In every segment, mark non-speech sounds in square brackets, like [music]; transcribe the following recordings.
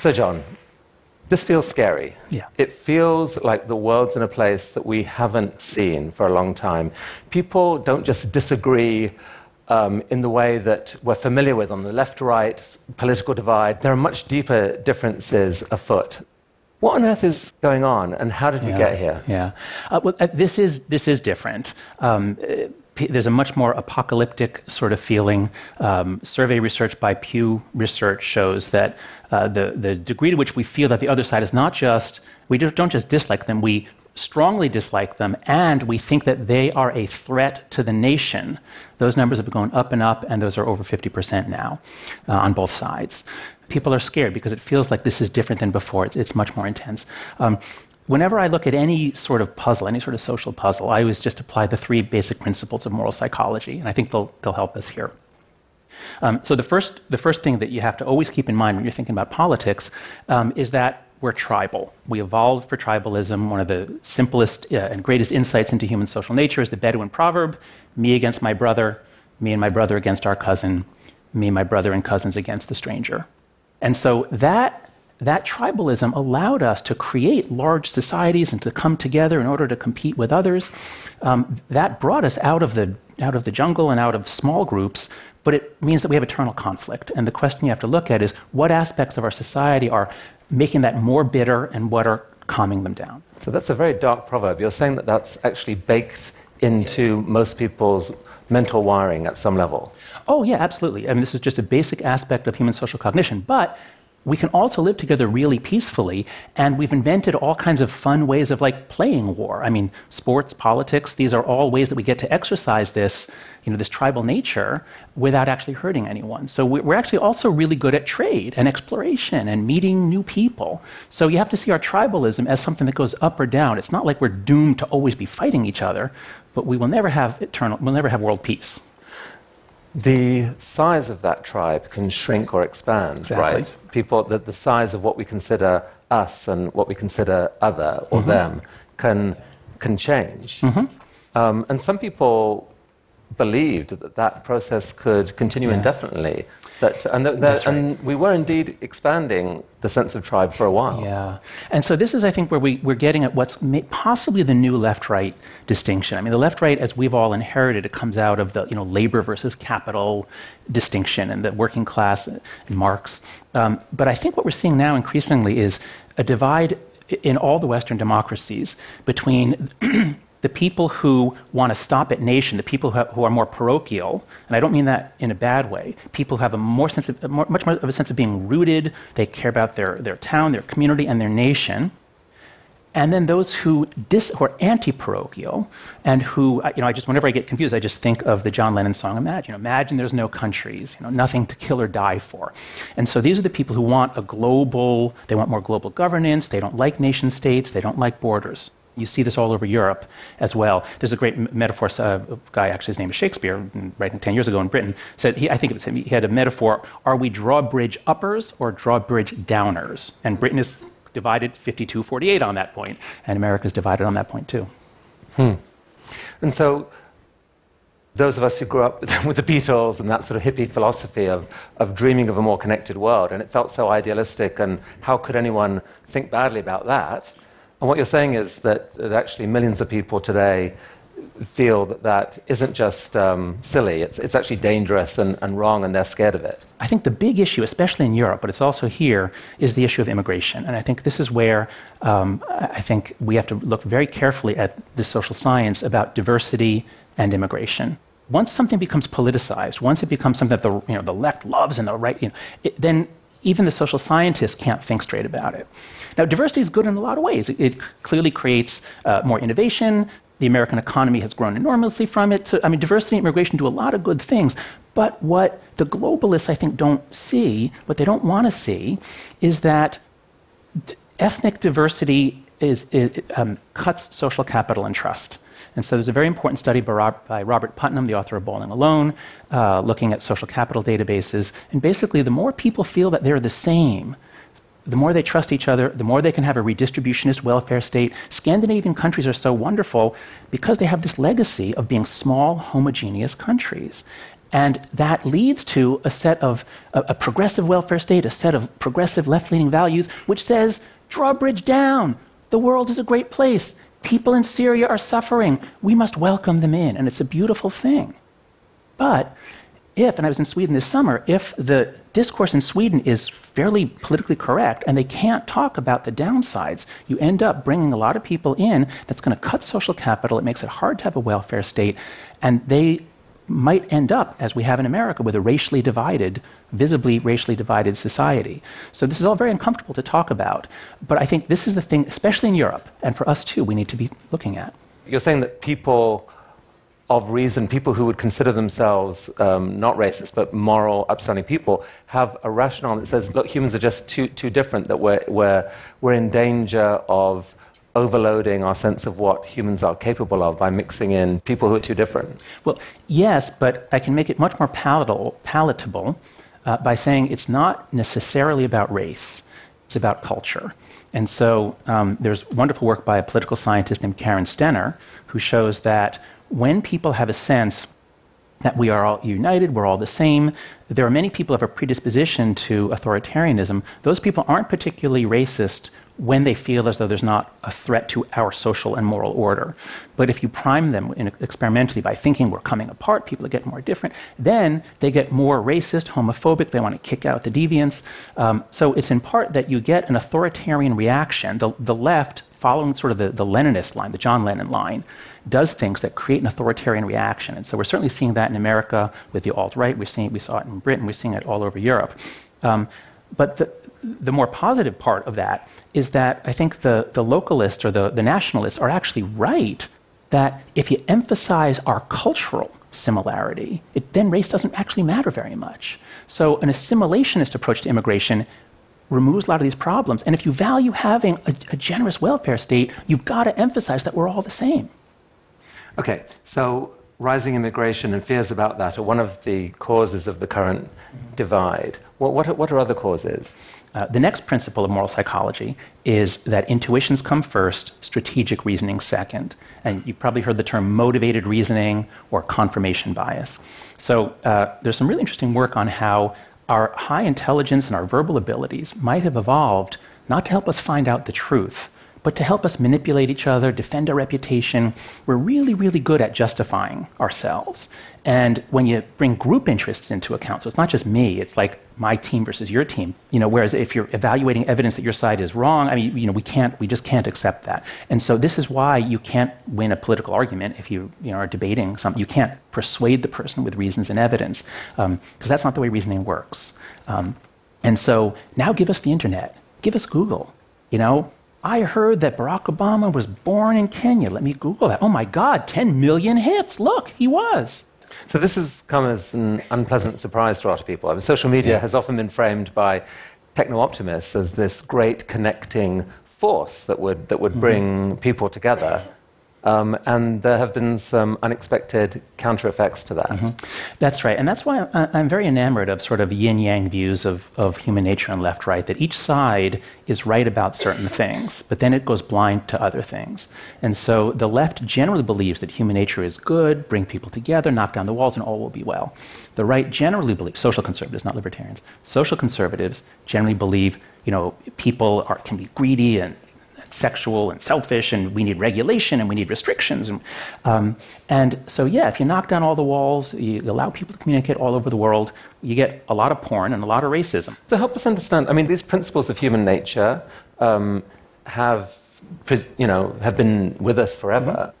So, Jon, this feels scary. Yeah. It feels like the world's in a place that we haven't seen for a long time. People don't just disagree um, in the way that we're familiar with on the left right political divide. There are much deeper differences afoot. What on earth is going on, and how did we yeah, get here? Yeah, uh, well, uh, this is this is different. Um, there's a much more apocalyptic sort of feeling. Um, survey research by Pew Research shows that uh, the, the degree to which we feel that the other side is not just, we don't just dislike them, we strongly dislike them, and we think that they are a threat to the nation. Those numbers have been going up and up, and those are over 50% now uh, on both sides. People are scared because it feels like this is different than before. It's, it's much more intense. Um, whenever I look at any sort of puzzle, any sort of social puzzle, I always just apply the three basic principles of moral psychology, and I think they'll, they'll help us here. Um, so, the first, the first thing that you have to always keep in mind when you're thinking about politics um, is that we're tribal. We evolved for tribalism. One of the simplest uh, and greatest insights into human social nature is the Bedouin proverb me against my brother, me and my brother against our cousin, me and my brother and cousins against the stranger. And so that that tribalism allowed us to create large societies and to come together in order to compete with others. Um, that brought us out of, the, out of the jungle and out of small groups, but it means that we have eternal conflict. And the question you have to look at is what aspects of our society are making that more bitter and what are calming them down? So that's a very dark proverb. You're saying that that's actually baked into most people's mental wiring at some level. Oh, yeah, absolutely. I mean, this is just a basic aspect of human social cognition. But we can also live together really peacefully and we've invented all kinds of fun ways of like playing war. I mean sports politics these are all ways that we get to exercise this you know this tribal nature without actually hurting anyone. So we're actually also really good at trade and exploration and meeting new people. So you have to see our tribalism as something that goes up or down. It's not like we're doomed to always be fighting each other but we will never have eternal we'll never have world peace the size of that tribe can shrink or expand, exactly. right? People, the, the size of what we consider us and what we consider other or mm-hmm. them can, can change. Mm-hmm. Um, and some people believed that that process could continue yeah. indefinitely. That, and, that, that, right. and we were indeed expanding the sense of tribe for a while. Yeah. And so this is, I think, where we, we're getting at what's possibly the new left-right distinction. I mean, the left-right, as we've all inherited, it comes out of the you know, labor versus capital distinction and the working class and Marx. Um, but I think what we're seeing now increasingly is a divide in all the Western democracies between the people who want to stop at nation, the people who, are more parochial, and I don't mean that in a bad way, people who have a more sense of, more, much more of a sense of being rooted, they care about their, their town, their community, and their nation. And then those who, dis, who are anti-parochial and who, you know, I just whenever I get confused, I just think of the John Lennon song "Imagine." Imagine there's no countries, you know, nothing to kill or die for. And so these are the people who want a global. They want more global governance. They don't like nation states. They don't like borders. You see this all over Europe as well. There's a great metaphor. Uh, a guy, actually, his name is Shakespeare, writing 10 years ago in Britain, said, he, I think it was him, he had a metaphor are we drawbridge uppers or drawbridge downers? And Britain is divided 52 48 on that point, and America is divided on that point too. Hmm. And so, those of us who grew up [laughs] with the Beatles and that sort of hippie philosophy of, of dreaming of a more connected world, and it felt so idealistic, and how could anyone think badly about that? And what you're saying is that, that actually millions of people today feel that that isn't just um, silly, it's, it's actually dangerous and, and wrong, and they're scared of it. I think the big issue, especially in Europe, but it's also here, is the issue of immigration. And I think this is where um, I think we have to look very carefully at the social science about diversity and immigration. Once something becomes politicized, once it becomes something that the, you know, the left loves and the right, you know, it, then even the social scientists can't think straight about it. Now, diversity is good in a lot of ways. It, it clearly creates uh, more innovation. The American economy has grown enormously from it. So, I mean, diversity and immigration do a lot of good things. But what the globalists, I think, don't see, what they don't want to see, is that ethnic diversity is, is, um, cuts social capital and trust. And so there's a very important study by Robert Putnam, the author of Bowling Alone, uh, looking at social capital databases. And basically, the more people feel that they're the same, the more they trust each other, the more they can have a redistributionist welfare state. Scandinavian countries are so wonderful because they have this legacy of being small, homogeneous countries. And that leads to a set of a, a progressive welfare state, a set of progressive left leaning values, which says drawbridge down. The world is a great place. People in Syria are suffering. We must welcome them in. And it's a beautiful thing. But if, and I was in Sweden this summer, if the discourse in Sweden is fairly politically correct and they can't talk about the downsides, you end up bringing a lot of people in that's going to cut social capital. It makes it hard to have a welfare state. And they might end up, as we have in America, with a racially divided, visibly racially divided society. So this is all very uncomfortable to talk about. But I think this is the thing, especially in Europe, and for us too, we need to be looking at. You're saying that people of reason, people who would consider themselves um, not racist but moral, upstanding people, have a rationale that says, look, humans are just too, too different, that we're, we're, we're in danger of overloading our sense of what humans are capable of by mixing in people who are too different. Well, yes, but I can make it much more palatable, palatable uh, by saying it's not necessarily about race, it's about culture. And so um, there's wonderful work by a political scientist named Karen Stenner who shows that when people have a sense that we are all united, we're all the same. There are many people who have a predisposition to authoritarianism. Those people aren't particularly racist when they feel as though there's not a threat to our social and moral order. But if you prime them experimentally by thinking we're coming apart, people getting more different, then they get more racist, homophobic, they want to kick out the deviants. Um, so it's in part that you get an authoritarian reaction. The, the left, following sort of the, the Lennonist line, the John Lennon line, does things that create an authoritarian reaction. And so we're certainly seeing that in America with the alt right. We saw it in Britain. We're seeing it all over Europe. Um, but the, the more positive part of that is that I think the, the localists or the, the nationalists are actually right that if you emphasize our cultural similarity, it, then race doesn't actually matter very much. So, an assimilationist approach to immigration removes a lot of these problems. And if you value having a, a generous welfare state, you've got to emphasize that we're all the same. Okay, so rising immigration and fears about that are one of the causes of the current divide. What, what, what are other causes? Uh, the next principle of moral psychology is that intuitions come first, strategic reasoning second. And you've probably heard the term motivated reasoning or confirmation bias. So uh, there's some really interesting work on how our high intelligence and our verbal abilities might have evolved not to help us find out the truth, but to help us manipulate each other, defend our reputation. We're really, really good at justifying ourselves. And when you bring group interests into account, so it's not just me, it's like my team versus your team. You know, whereas if you're evaluating evidence that your side is wrong, I mean, you know, we can't, we just can't accept that. And so this is why you can't win a political argument if you, you know, are debating something. You can't persuade the person with reasons and evidence, because um, that's not the way reasoning works. Um, and so now give us the internet, give us Google. You know, I heard that Barack Obama was born in Kenya. Let me Google that. Oh my God, 10 million hits. Look, he was. So this has come as an unpleasant surprise to a lot of people. I mean, social media yeah. has often been framed by techno-optimists as this great connecting force that would, that would mm-hmm. bring people together. Um, and there have been some unexpected counter effects to that. Mm-hmm. That's right. And that's why I'm very enamored of sort of yin yang views of, of human nature and left right, that each side is right about certain things, but then it goes blind to other things. And so the left generally believes that human nature is good, bring people together, knock down the walls, and all will be well. The right generally believes, social conservatives, not libertarians, social conservatives generally believe, you know, people are, can be greedy and sexual and selfish, and we need regulation and we need restrictions. And, um, and so, yeah, if you knock down all the walls, you allow people to communicate all over the world, you get a lot of porn and a lot of racism. So, help us understand. I mean, these principles of human nature um, have, you know, have been with us forever. Mm-hmm.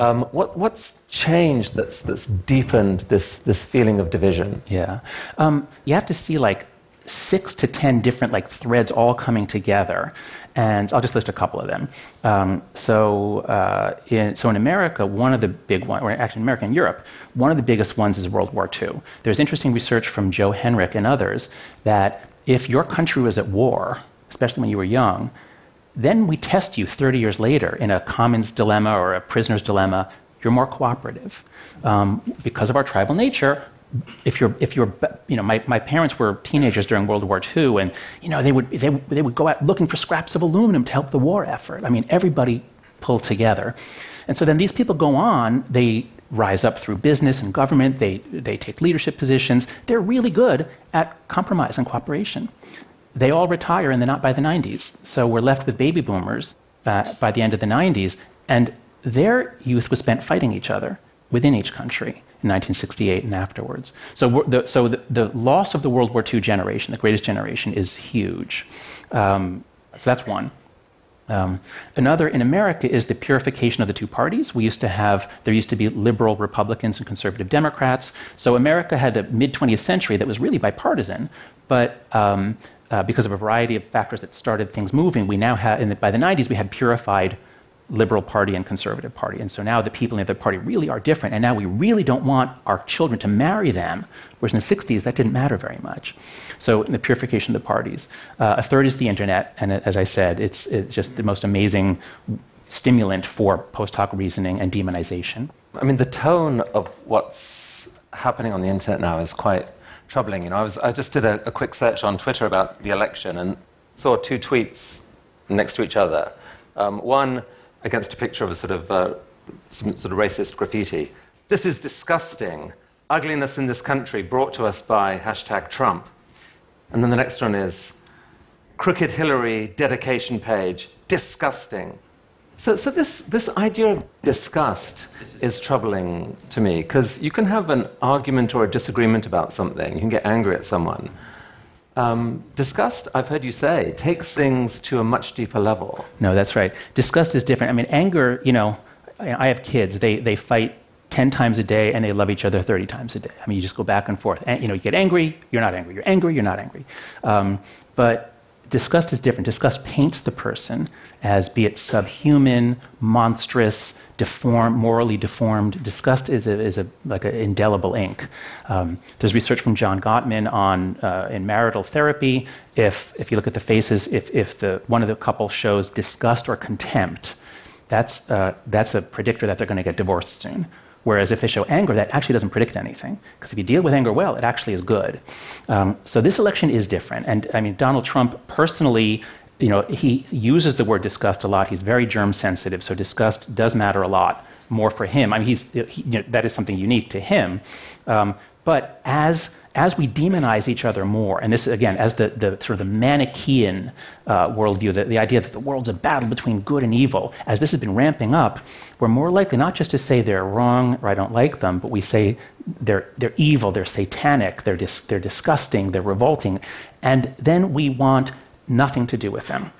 Um, what, what's changed that's, that's deepened this, this feeling of division? Yeah. Um, you have to see like six to ten different like threads all coming together and I'll just list a couple of them. Um, so, uh, in, so in America, one of the big ones, or actually in America and Europe, one of the biggest ones is World War II. There's interesting research from Joe Henrich and others that if your country was at war, especially when you were young, then we test you 30 years later in a commons dilemma or a prisoner's dilemma, you're more cooperative. Um, because of our tribal nature, if you're, if you're, you know, my, my parents were teenagers during World War II, and, you know, they would, they, they would go out looking for scraps of aluminum to help the war effort. I mean, everybody pulled together. And so then these people go on, they rise up through business and government, they, they take leadership positions. They're really good at compromise and cooperation. They all retire in the not by the 90s. So we're left with baby boomers uh, by the end of the 90s, and their youth was spent fighting each other within each country in 1968 and afterwards. So, the, so the, the, loss of the World War II generation, the greatest generation, is huge. Um, so that's one. Um, another in America is the purification of the two parties. We used to have, there used to be liberal Republicans and conservative Democrats. So America had a mid 20th century that was really bipartisan, but um, uh, because of a variety of factors that started things moving, we now had, the, by the 90s, we had purified Liberal Party and Conservative Party. And so now the people in the other party really are different, and now we really don't want our children to marry them, whereas in the 60s that didn't matter very much. So the purification of the parties. Uh, a third is the internet, and as I said, it's, it's just the most amazing stimulant for post hoc reasoning and demonization. I mean, the tone of what's happening on the internet now is quite troubling. You know, I, was, I just did a, a quick search on Twitter about the election and saw two tweets next to each other. Um, one against a picture of a sort of, uh, some sort of racist graffiti. This is disgusting. Ugliness in this country brought to us by hashtag Trump. And then the next one is Crooked Hillary dedication page. Disgusting. So, so this, this idea of disgust is, is troubling to me because you can have an argument or a disagreement about something, you can get angry at someone. Um, disgust, I've heard you say, takes things to a much deeper level. No, that's right. Disgust is different. I mean, anger, you know, I have kids, they, they fight 10 times a day and they love each other 30 times a day. I mean, you just go back and forth. And, you know, you get angry, you're not angry. You're angry, you're not angry. Um, but disgust is different. Disgust paints the person as be it subhuman, monstrous, morally deformed. Disgust is, a, is a, like an indelible ink. Um, there's research from John Gottman on uh, in marital therapy. If, if you look at the faces, if, if the, one of the couple shows disgust or contempt, that's, uh, that's a predictor that they're going to get divorced soon. Whereas if they show anger, that actually doesn't predict anything. Because if you deal with anger well, it actually is good. Um, so this election is different. And I mean, Donald Trump personally you know, he uses the word disgust a lot. He's very germ sensitive, so disgust does matter a lot more for him. I mean, he's, he, you know, that is something unique to him. Um, but as as we demonize each other more, and this is again, as the, the sort of the Manichaean uh, worldview, the, the idea that the world's a battle between good and evil, as this has been ramping up, we're more likely not just to say they're wrong or I don't like them, but we say they're, they're evil, they're satanic, they're, dis, they're disgusting, they're revolting. And then we want nothing to do with them.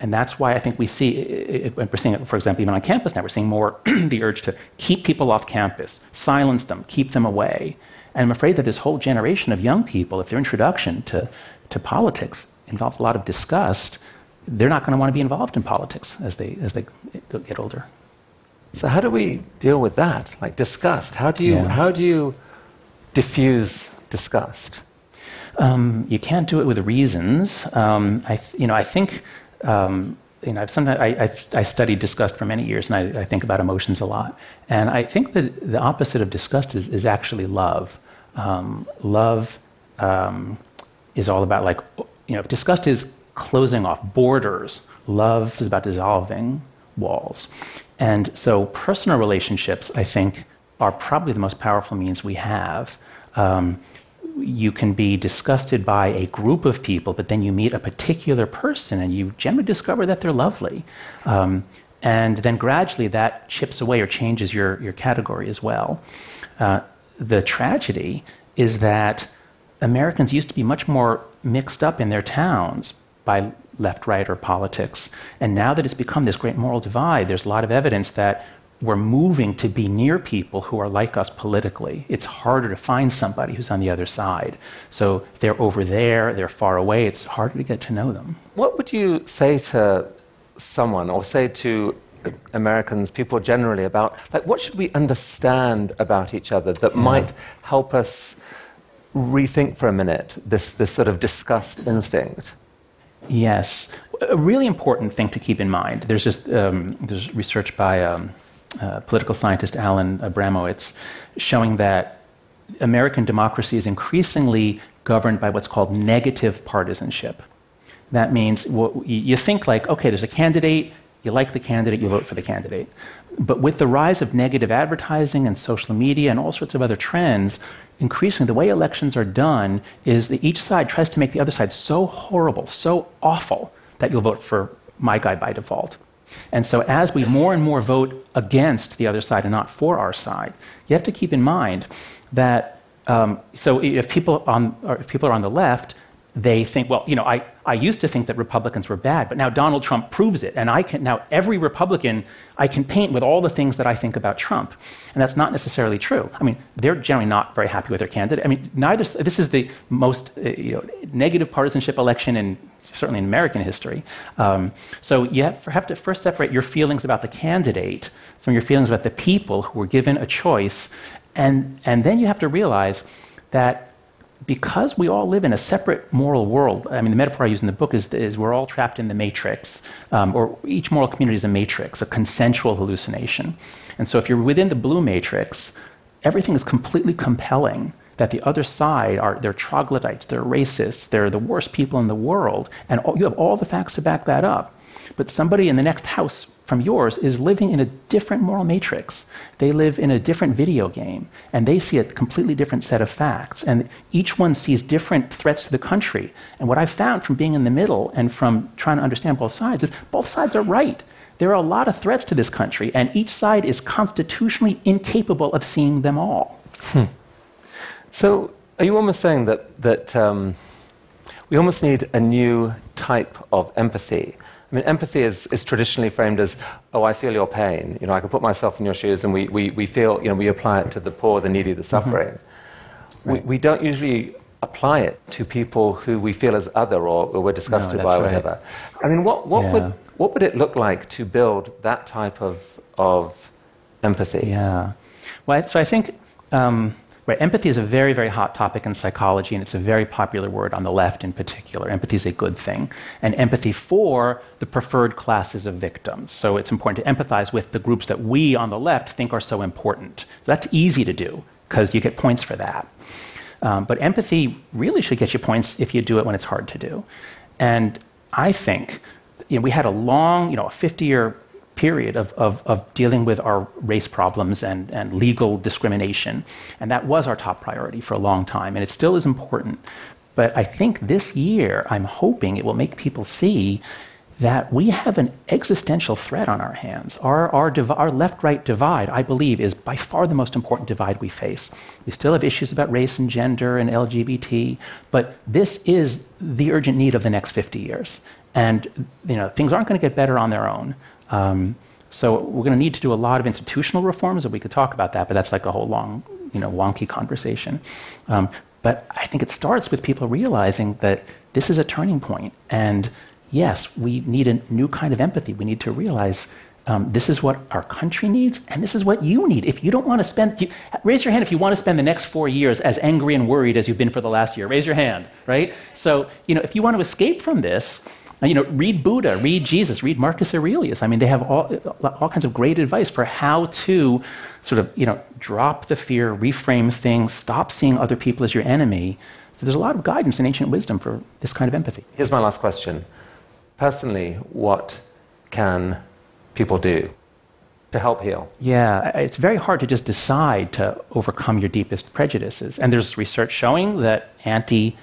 And that's why I think we see, we're seeing it, for example, even on campus now, we're seeing more [clears throat] the urge to keep people off campus, silence them, keep them away. And I'm afraid that this whole generation of young people, if their introduction to, to politics involves a lot of disgust, they're not going to want to be involved in politics as they, as they get older. So, how do we deal with that? Like disgust? How do you, yeah. how do you diffuse disgust? Um, you can't do it with reasons. Um, I, you know, I think um, you know, I've sometimes I, I've, I studied disgust for many years, and I, I, think about emotions a lot. And I think that the opposite of disgust is, is actually love. Um, love um, is all about like, you know, disgust is closing off borders, love is about dissolving walls. And so, personal relationships, I think, are probably the most powerful means we have. Um, you can be disgusted by a group of people, but then you meet a particular person and you generally discover that they're lovely. Um, and then gradually that chips away or changes your, your category as well. Uh, the tragedy is that Americans used to be much more mixed up in their towns by left, right, or politics. And now that it's become this great moral divide, there's a lot of evidence that we're moving to be near people who are like us politically. It's harder to find somebody who's on the other side. So they're over there, they're far away, it's harder to get to know them. What would you say to someone or say to Americans, people generally, about like what should we understand about each other that yeah. might help us rethink for a minute this, this sort of disgust instinct? Yes. A really important thing to keep in mind there's just um, there's research by um, uh, political scientist Alan Abramowitz, showing that American democracy is increasingly governed by what's called negative partisanship. That means well, you think like, okay, there's a candidate, you like the candidate, you vote for the candidate. But with the rise of negative advertising and social media and all sorts of other trends, increasingly the way elections are done is that each side tries to make the other side so horrible, so awful, that you'll vote for my guy by default. And so, as we more and more vote against the other side and not for our side, you have to keep in mind that um, so if people, on, if people are on the left, they think, well, you know, I, I used to think that Republicans were bad, but now Donald Trump proves it. And I can, now every Republican, I can paint with all the things that I think about Trump. And that's not necessarily true. I mean, they're generally not very happy with their candidate. I mean, neither, this is the most uh, you know, negative partisanship election in, certainly in American history. Um, so you have, have to first separate your feelings about the candidate from your feelings about the people who were given a choice. And, and then you have to realize that because we all live in a separate moral world, I mean, the metaphor I use in the book is, is we're all trapped in the matrix, um, or each moral community is a matrix, a consensual hallucination. And so if you're within the blue matrix, everything is completely compelling that the other side are they're troglodytes, they're racists, they're the worst people in the world, and all, you have all the facts to back that up. But somebody in the next house from yours is living in a different moral matrix. They live in a different video game, and they see a completely different set of facts. And each one sees different threats to the country. And what I've found from being in the middle and from trying to understand both sides is both sides are right. There are a lot of threats to this country, and each side is constitutionally incapable of seeing them all. Hmm. So, are you almost saying that, that um, we almost need a new type of empathy? I mean, empathy is, is traditionally framed as, oh, I feel your pain. You know, I can put myself in your shoes, and we, we, we feel, you know, we apply it to the poor, the needy, the suffering. Mm-hmm. Right. We, we don't usually apply it to people who we feel as other or, or we're disgusted no, by, or whatever. I mean, what, what, yeah. would, what would it look like to build that type of, of empathy? Yeah. Well, so I think um, Right, empathy is a very, very hot topic in psychology, and it's a very popular word on the left in particular. Empathy is a good thing. And empathy for the preferred classes of victims. So it's important to empathize with the groups that we on the left think are so important. That's easy to do because you get points for that. Um, but empathy really should get you points if you do it when it's hard to do. And I think you know, we had a long, you know, a 50 year period of, of, of, dealing with our race problems and, and legal discrimination. And that was our top priority for a long time, and it still is important. But I think this year, I'm hoping it will make people see that we have an existential threat on our hands. Our, our, div- our left right divide, I believe, is by far the most important divide we face. We still have issues about race and gender and LGBT, but this is the urgent need of the next 50 years. And you know, things aren't going to get better on their own. Um, so we're going to need to do a lot of institutional reforms, and we could talk about that, but that's like a whole long, you know, wonky conversation. Um, but I think it starts with people realizing that this is a turning point, and yes, we need a new kind of empathy. We need to realize um, this is what our country needs, and this is what you need. If you don't want to spend, you, raise your hand if you want to spend the next four years as angry and worried as you've been for the last year. Raise your hand, right? So, you know, if you want to escape from this, you know, read Buddha, read Jesus, read Marcus Aurelius. I mean, they have all, all kinds of great advice for how to sort of, you know, drop the fear, reframe things, stop seeing other people as your enemy. So there's a lot of guidance in ancient wisdom for this kind of empathy. Here's my last question. Personally, what can people do to help heal? Yeah, it's very hard to just decide to overcome your deepest prejudices. And there's research showing that anti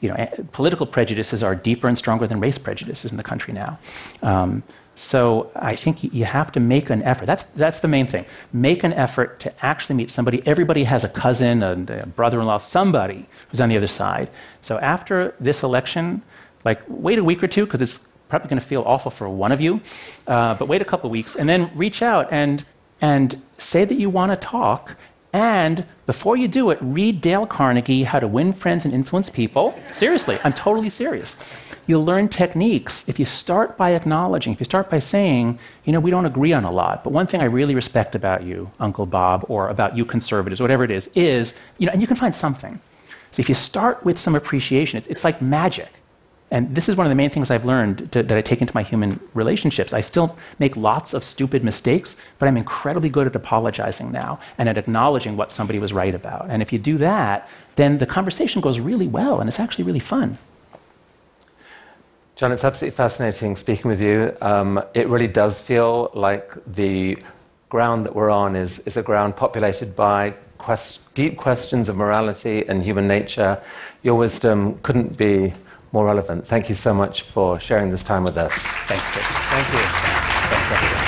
you know, political prejudices are deeper and stronger than race prejudices in the country now. Um, so I think you have to make an effort. That's, that's the main thing. Make an effort to actually meet somebody. Everybody has a cousin, a, a brother-in-law, somebody who's on the other side. So after this election, like wait a week or two because it's probably going to feel awful for one of you, uh, but wait a couple of weeks and then reach out and and say that you want to talk and before you do it, read Dale Carnegie, How to Win Friends and Influence People. Seriously, I'm totally serious. You'll learn techniques if you start by acknowledging, if you start by saying, you know, we don't agree on a lot, but one thing I really respect about you, Uncle Bob, or about you conservatives, whatever it is, is, you know, and you can find something. So if you start with some appreciation, it's, it's like magic. And this is one of the main things I've learned to, that I take into my human relationships. I still make lots of stupid mistakes, but I'm incredibly good at apologizing now and at acknowledging what somebody was right about. And if you do that, then the conversation goes really well and it's actually really fun. Jon, it's absolutely fascinating speaking with you. Um, it really does feel like the ground that we're on is, is a ground populated by quest- deep questions of morality and human nature. Your wisdom couldn't be more relevant. Thank you so much for sharing this time with us. Thanks, Chris. Thank you. Thanks,